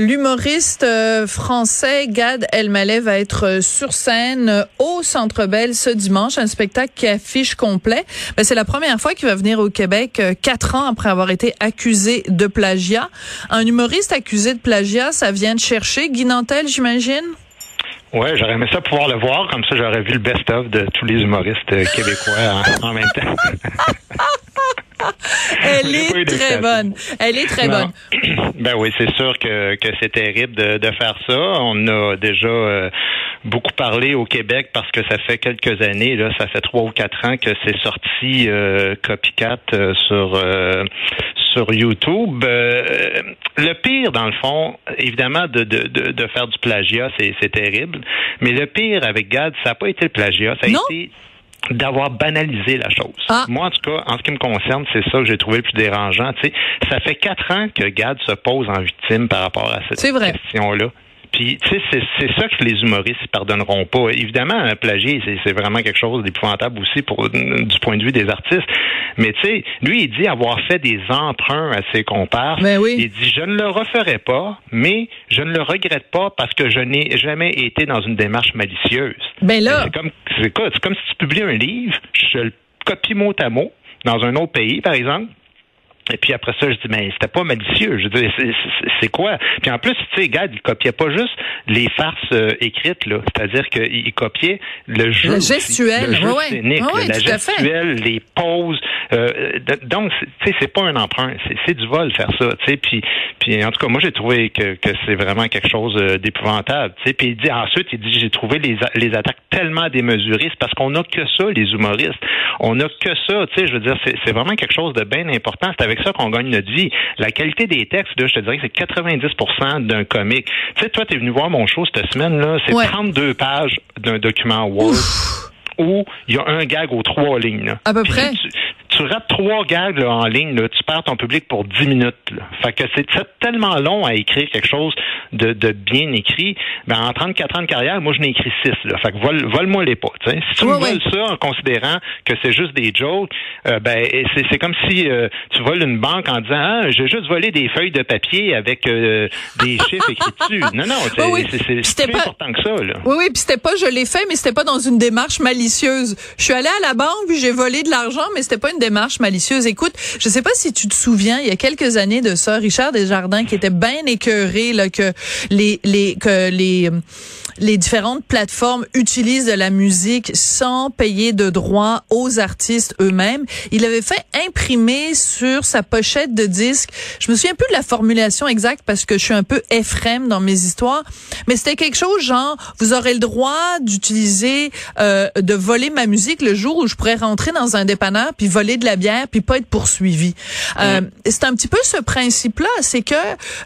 L'humoriste euh, français Gad Elmaleh va être euh, sur scène euh, au Centre Bell ce dimanche, un spectacle qui affiche complet. Ben, c'est la première fois qu'il va venir au Québec quatre ans après avoir été accusé de plagiat. Un humoriste accusé de plagiat, ça vient de chercher Guy Nantel, j'imagine? Ouais, j'aurais aimé ça pouvoir le voir, comme ça j'aurais vu le best-of de tous les humoristes québécois en, en même temps. Elle est très bonne. Elle est très Non. bonne. Ben oui, c'est sûr que, que c'est terrible de, de faire ça. On a déjà euh, beaucoup parlé au Québec parce que ça fait quelques années, là, ça fait trois ou quatre ans que c'est sorti euh, Copycat euh, sur sur YouTube. Le pire, dans le fond, évidemment, de, de, de, de faire du plagiat, c'est, c'est terrible. Mais le pire avec Gad, ça n'a pas été le plagiat, ça a Non? été d'avoir banalisé la chose. Ah. Moi, en tout cas, en ce qui me concerne, c'est ça que j'ai trouvé le plus dérangeant. Ça fait quatre ans que Gad se pose en victime par rapport à cette question-là. Puis, tu sais, c'est, ça que les humoristes ne pardonneront pas. Évidemment, un plagier, c'est, vraiment quelque chose d'épouvantable aussi pour du point de vue des artistes. Mais tu sais, lui, il dit avoir fait des emprunts à ses compères. Ben oui. Il dit, je ne le referai pas, mais je ne le regrette pas parce que je n'ai jamais été dans une démarche malicieuse. Ben là, C'est comme, c'est quoi? C'est comme si tu publies un livre, je le copie mot à mot dans un autre pays, par exemple. Et puis après ça, je dis, mais c'était pas malicieux. Je dire, c'est- quoi? Puis en plus, tu sais, Gad, il copiait pas juste les farces euh, écrites, là. C'est-à-dire qu'il il copiait le jeu. Le gestuel, le scénique, ouais, la gestuelle, les pauses. euh, donc, tu sais, c'est pas un emprunt. C'est- du vol faire ça, tu sais. Puis, puis en tout cas, moi, j'ai trouvé que, que c'est vraiment quelque chose euh, d'épouvantable, tu sais. Puis il dit, ensuite, il dit, j'ai trouvé les, les attaques tellement démesurées. C'est parce qu'on a que ça, les humoristes. On a que ça, tu sais. Je veux dire, c'est c'est vraiment quelque chose de bien important. C'est avec ça qu'on gagne notre vie. La qualité des textes, là, je te dirais que c'est 90% d'un comique. Tu sais, toi, tu es venu voir mon show cette semaine-là. C'est Ouais. 32 pages d'un document Word où il y a un gag aux trois lignes. là. À peu Puis près. Tu, tu rates trois gags là, en ligne, là, tu perds ton public pour 10 minutes. Là. Fait que c'est tellement long à écrire quelque chose de, de bien écrit. Ben, en 34 ans de carrière, moi, je n'ai écrit 6. Là. Fait que vole, vole-moi les pas. t'sais. Si tu me voles ça en considérant que c'est juste des jokes, euh, ben, c'est c'est comme si euh, tu voles une banque en disant ah, j'ai juste volé des feuilles de papier avec euh, des chiffres écrits dessus. Non, non, c'est Oui, oui. c'est- c'est- C'était c'est plus pas- important que ça. Là. Oui, oui, puis c'était pas je l'ai fait, mais c'était pas dans une démarche malicieuse. Je suis allée à la banque, puis j'ai volé de l'argent, mais c'était pas une démarche malicieuse. Écoute, je sais pas si tu te souviens, il y a quelques années de ça, Richard Desjardins qui était bien écœuré là que les les que les les différentes plateformes utilisent de la musique sans payer de droits aux artistes eux-mêmes. Il avait fait imprimer sur sa pochette de disque. Je me souviens plus de la formulation exacte parce que je suis un peu Ephrem dans mes histoires, mais c'était quelque chose genre vous aurez le droit d'utiliser euh, de voler ma musique le jour où je pourrais rentrer dans un dépanneur puis voler de la bière puis pas être poursuivi. Euh, c'est un petit peu ce principe-là, c'est que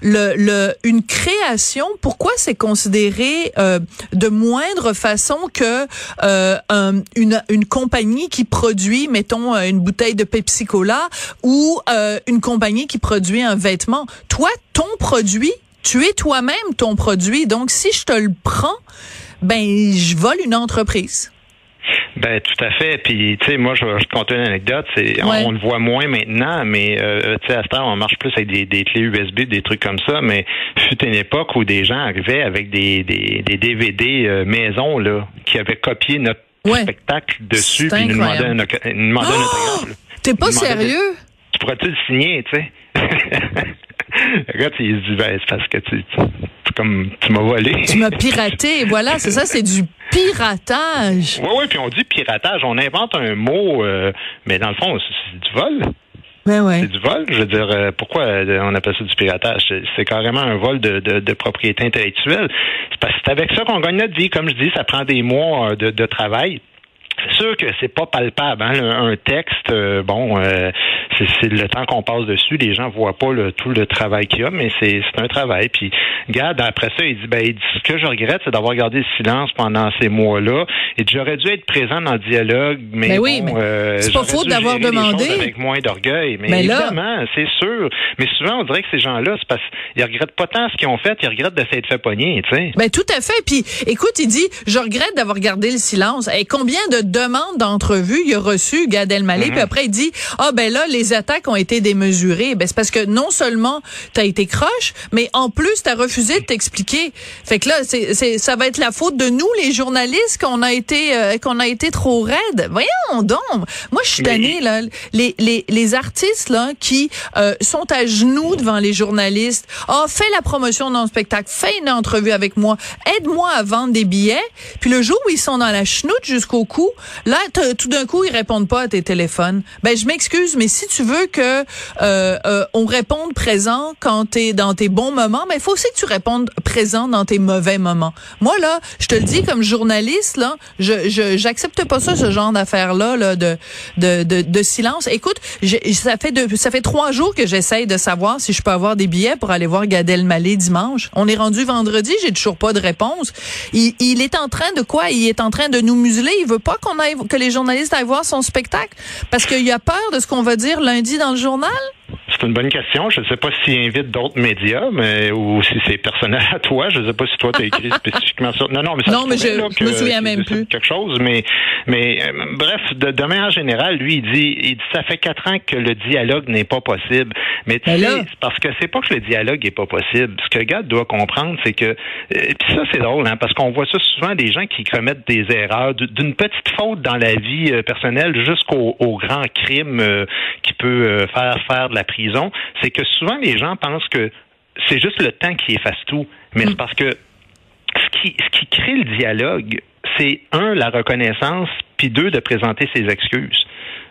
le, le une création, pourquoi c'est considéré euh, de moindre façon que euh, un- une, une compagnie qui produit, mettons, euh, une bouteille de Pepsi Cola ou euh, une compagnie qui produit un vêtement. Toi, ton produit, tu es toi-même ton produit. Donc, si je te le prends, ben, je vole une entreprise. Ben tout à fait. Puis tu sais, moi je vais te conter une anecdote. C'est on- Ouais. on, le voit moins maintenant, mais euh, tu sais à ce temps on marche plus avec des, des clés USB, des trucs comme ça. Mais fut une époque où des gens arrivaient avec des des, des DVD euh, maison là qui avaient copié notre Ouais. spectacle dessus puis nous demandaient un, nous demandaient Oh! là. T'es pas sérieux? Tu pourrais-tu le signer, tu sais? Le gars, il se dit, ben, c'est parce que tu, tu, comme, tu m'as volé. Tu m'as piraté. Voilà, c'est ça, c'est du piratage. Oui, oui, puis on dit piratage. On invente un mot, euh, mais dans le fond, c'est du vol. Ouais. C'est du vol. Je veux dire, euh, pourquoi euh, on appelle ça du piratage? C'est- carrément un vol de, de, de propriété intellectuelle. C'est parce que c'est avec ça qu'on gagne notre vie. Comme je dis, ça prend des mois de, de travail. C'est sûr que c'est pas palpable. Hein? Un texte, euh, bon, euh, c'est le temps qu'on passe dessus. Les gens voient pas le, tout le travail qu'il y a, mais c'est un travail. Puis, regarde, après ça, il dit, ben, il dit, ce que je regrette, c'est d'avoir gardé le silence pendant ces mois-là. Et j'aurais dû être présent dans le dialogue, mais, mais ben oui, bon, euh, c'est pas faute d'avoir demandé. Avec moins d'orgueil, mais, mais évidemment, c'est sûr. Mais souvent, on dirait que ces gens-là, c'est parce qu'ils regrettent pas tant ce qu'ils ont fait, ils regrettent de s'être fait pogner, tu sais. Ben tout à fait. Puis, écoute, il dit, je regrette d'avoir gardé le silence. Et combien de demande d'entrevue il a reçu Gad Elmaleh puis mhm. après il dit ah ben là les attaques ont été démesurées. Ben c'est parce que non seulement tu as été croche mais en plus tu as refusé de t'expliquer. Fait que là c'est c'est ça va être la faute de nous les journalistes qu'on a été euh, qu'on a été trop raides. Voyons donc. Moi je suis tannée là. Les les les artistes là qui euh, sont à genoux devant les journalistes. Ah oh, fais la promotion de mon spectacle fais une entrevue avec moi aide-moi à vendre des billets. Puis le jour où ils sont dans la chenoute jusqu'au cou là tout d'un coup, ils répondent pas à tes téléphones. Ben, je m'excuse, mais si tu veux que euh, euh, on réponde présent quand tu es dans tes bons moments, ben il faut aussi que tu répondes présent dans tes mauvais moments. Moi là, je te le dis comme journaliste là, je j'accepte pas ça ce genre d'affaires là, de, de, de de silence. Écoute, ça fait de, ça fait trois jours que j'essaye de savoir si je peux avoir des billets pour aller voir Gad Elmaleh dimanche. On est rendu vendredi, j'ai toujours pas de réponse. Il, il est en train de quoi? Il est en train de nous museler. Il veut pas qu'on aille que les journaliste aille voir son spectacle? Parce qu'il a peur de ce qu'on va dire lundi dans le journal? C'est une bonne question. Je ne sais pas s'il invite d'autres médias, mais ou si c'est personnel à toi. Je ne sais pas si toi tu as écrit spécifiquement sur. Non, non, mais ça non, mais je, me souviens même plus. Quelque chose, mais mais euh, bref, de, de manière générale, lui il dit, il dit ça fait quatre ans que le dialogue n'est pas possible. Mais tu sais, parce que c'est pas que le dialogue est pas possible. Ce que Gad doit comprendre, c'est que euh, puis ça c'est drôle, hein, parce qu'on voit ça souvent des gens qui commettent des erreurs, d'une petite faute dans la vie euh, personnelle jusqu'au grand crime qui peut faire faire de la prison, c'est que souvent les gens pensent que c'est juste le temps qui efface tout. Mais c'est mm. parce que ce qui, ce qui crée le dialogue, c'est un, la reconnaissance, puis deux, de présenter ses excuses.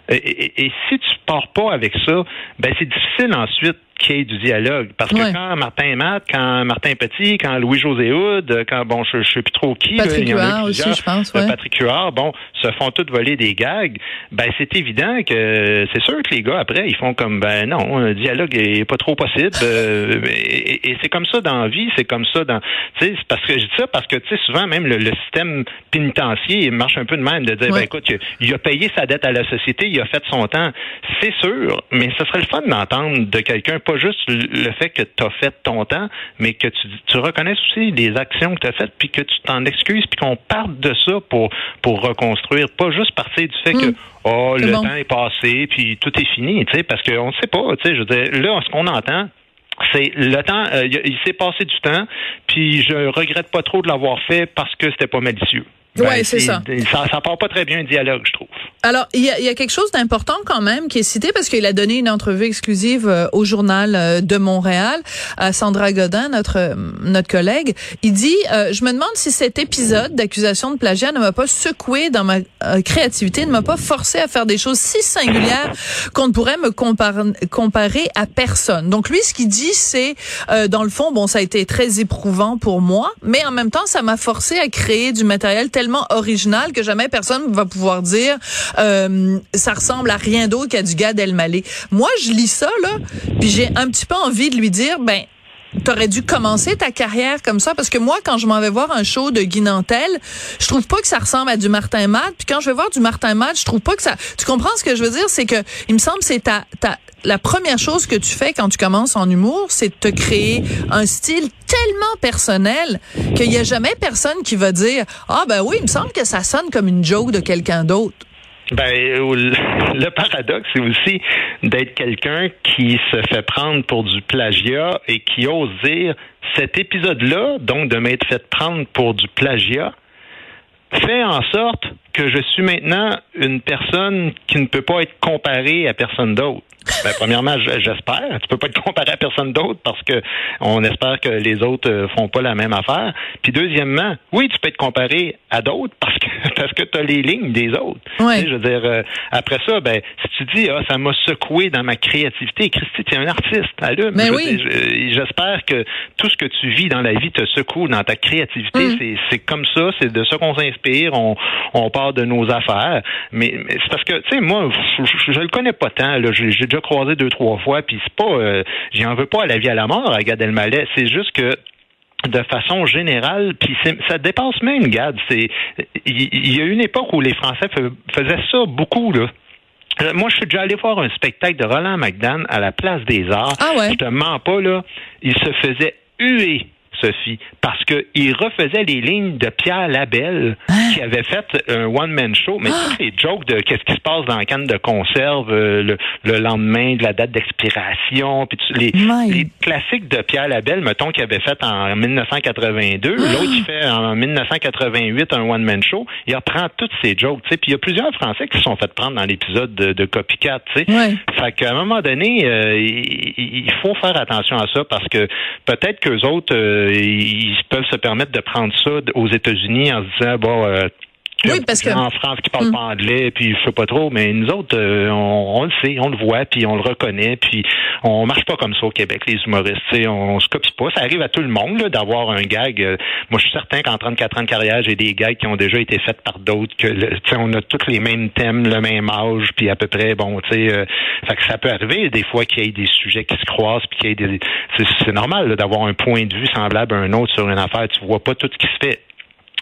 Et, et si tu pars pas avec ça, ben c'est difficile ensuite qu'il y ait du dialogue. Parce que quand Martin Matt, quand Martin Petit, quand Louis-José Houd, quand, bon, je, je sais plus trop qui, Patrick Huard aussi, je pense, ouais. Patrick Huard, bon, se font toutes voler des gags, ben, c'est évident que c'est sûr que les gars, après, ils font comme, ben, non, un dialogue est pas trop possible. Euh, et, c'est comme ça dans la vie, c'est comme ça dans, tu sais, parce que je dis ça parce que, tu sais, souvent, même le, système pénitentiaire, il marche un peu de même, de dire, ben, écoute, il a payé sa dette à la société, il a fait son temps. C'est sûr, mais ce serait le fun d'entendre de quelqu'un pas juste le fait que tu as fait ton temps, mais que tu, tu reconnaisses aussi les actions que tu as faites, puis que tu t'en excuses, puis qu'on parte de ça pour, pour reconstruire. Pas juste partir du fait que hmm. oh, le temps est passé, puis tout est fini, tu sais, parce qu'on ne sait pas, tu sais, je veux dire, là, ce qu'on entend, c'est le temps, euh, il s'est passé du temps, puis je regrette pas trop de l'avoir fait parce que c'était pas malicieux. Ben, oui, c'est ça. ça. Ça part pas très bien un dialogue, je trouve. Alors, il y a, y a, quelque chose d'important quand même qui est cité parce qu'il a donné une entrevue exclusive euh, au journal euh, de Montréal à Sandra Godin, notre euh, notre collègue. Il dit, je me demande si cet épisode d'accusation de plagiat ne m'a pas secoué dans ma créativité, ne m'a pas forcé à faire des choses si singulières qu'on ne pourrait me comparer à personne. Donc lui, ce qu'il dit, c'est, dans le fond, bon, ça a été très éprouvant pour moi, mais en même temps, ça m'a forcé à créer du matériel tellement original que jamais personne va pouvoir dire euh, ça ressemble à rien d'autre qu'à du Gad Elmaleh. Moi, je lis ça là, puis j'ai un petit peu envie de lui dire ben T'aurais dû commencer ta carrière comme ça parce que moi quand je m'en vais voir un show de Guy Nantel, je trouve pas que ça ressemble à du Martin Matt, puis quand je vais voir du Martin Matt, je trouve pas que ça Tu comprends ce que je veux dire, c'est que il me semble c'est ta ta la première chose que tu fais quand tu commences en humour, c'est de te créer un style tellement personnel qu'il y a jamais personne qui va dire "Ah ben oui, il me semble que ça sonne comme une joke de quelqu'un d'autre." Ben, le paradoxe, c'est aussi d'être quelqu'un qui se fait prendre pour du plagiat et qui ose dire cet épisode-là, donc de m'être fait prendre pour du plagiat, fait en sorte que je suis maintenant une personne qui ne peut pas être comparée à personne d'autre. Ben, premièrement, j'espère. Tu peux pas te comparer à personne d'autre parce que on espère que les autres euh, font pas la même affaire. Puis deuxièmement, oui, tu peux te comparer à d'autres parce que parce que tu as les lignes des autres. je veux dire, euh, après ça, ben si tu dis ah ça m'a secoué dans ma créativité, Christy, tu es un artiste, allume. Mais oui. J'espère que tout ce que tu vis dans la vie te secoue dans ta créativité. Mm. C'est comme ça, c'est de ça qu'on s'inspire. On, on part de nos affaires. Mais, c'est parce que, tu sais, moi, je, le connais pas tant. J'ai déjà croisé deux, trois fois, puis c'est pas, euh, j'en veux pas à la vie à la mort à Gad Elmaleh. C'est juste que de façon générale, puis ça dépasse même Gad. C'est, il y, a une époque où les Français faisaient ça beaucoup là. Euh, moi, je suis déjà allé voir un spectacle de Roland McDan à la Place des Arts. Ah ouais? Je te mens pas, là. Il se faisait huer Sophie, parce qu'il refaisait les lignes de Pierre Labelle, hein? qui avait fait un one-man show, mais ah! tous les jokes de qu'est-ce qui se passe dans la canne de conserve euh, le, lendemain de la date d'expiration, puis les, les, classiques de Pierre Labelle, mettons, qu'il avait fait en 1982, ah! l'autre qui fait en 1988 un one-man show, il reprend toutes ces jokes, tu sais, puis il y a plusieurs Français qui se sont fait prendre dans l'épisode de, de Copycat, tu sais. Ouais. Fait qu'à un moment donné, euh, il, faut faire attention à ça parce que peut-être qu'eux autres, euh, ils peuvent se permettre de prendre ça aux États-Unis en se disant bon euh, oui, parce que en France qui parle hmm. pas anglais, puis je sais pas trop, mais nous autres, euh, on, le sait, on le voit, puis on le reconnaît, puis on marche pas comme ça au Québec, les humoristes. On, on se copie pas. Ça arrive à tout le monde d'avoir un gag. Euh, moi, je suis certain qu'en 34 ans de carrière, j'ai des gags qui ont déjà été faits par d'autres. Que on a tous les mêmes thèmes, le même âge, puis à peu près, bon, tu sais, euh, que ça peut arriver des fois qu'il y ait des sujets qui se croisent, puis qu'il y ait des. C'est normal d'avoir un point de vue semblable à un autre sur une affaire. Tu vois pas tout ce qui se fait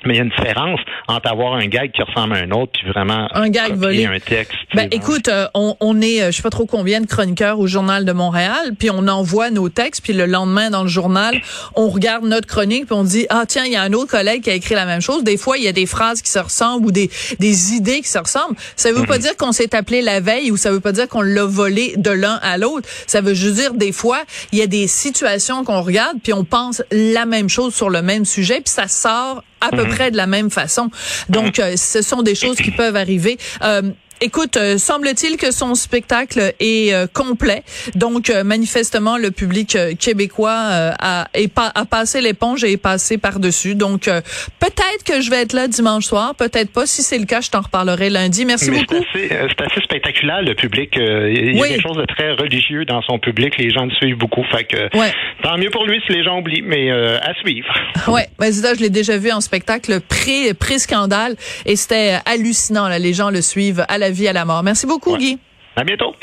mais il y a une différence entre avoir un gag qui ressemble à un autre puis vraiment un gag volé un texte. Ben écoute, euh, on, on, est euh, je sais pas trop combien de chroniqueurs au journal de Montréal, puis on envoie nos textes puis le lendemain dans le journal, on regarde notre chronique puis on dit ah tiens, il y a un autre collègue qui a écrit la même chose. Des fois, il y a des phrases qui se ressemblent ou des des idées qui se ressemblent. Ça veut pas mhm. dire qu'on s'est appelé la veille ou ça veut pas dire qu'on l'a volé de l'un à l'autre. Ça veut juste dire des fois, il y a des situations qu'on regarde puis on pense la même chose sur le même sujet puis ça sort à peu mhm. près de la même façon. Donc, mhm. euh, ce sont des choses qui peuvent arriver. Euh, Écoute, euh, semble-t-il que son spectacle est euh, complet. Donc, euh, manifestement, le public québécois a, a passé l'éponge et est passé par-dessus. Donc, peut-être que je vais être là dimanche soir, peut-être pas. Si c'est le cas, je t'en reparlerai lundi. Merci beaucoup. C'est assez, spectaculaire, le public. il y a quelque chose de très religieux dans son public. Les gens le suivent beaucoup. Fait que, tant mieux pour lui si les gens oublient, mais à suivre. Ouais, mais je l'ai déjà vu en spectacle pré-scandale et c'était hallucinant. Là. Les gens le suivent à la vie à la mort. Merci beaucoup, Guy. À bientôt.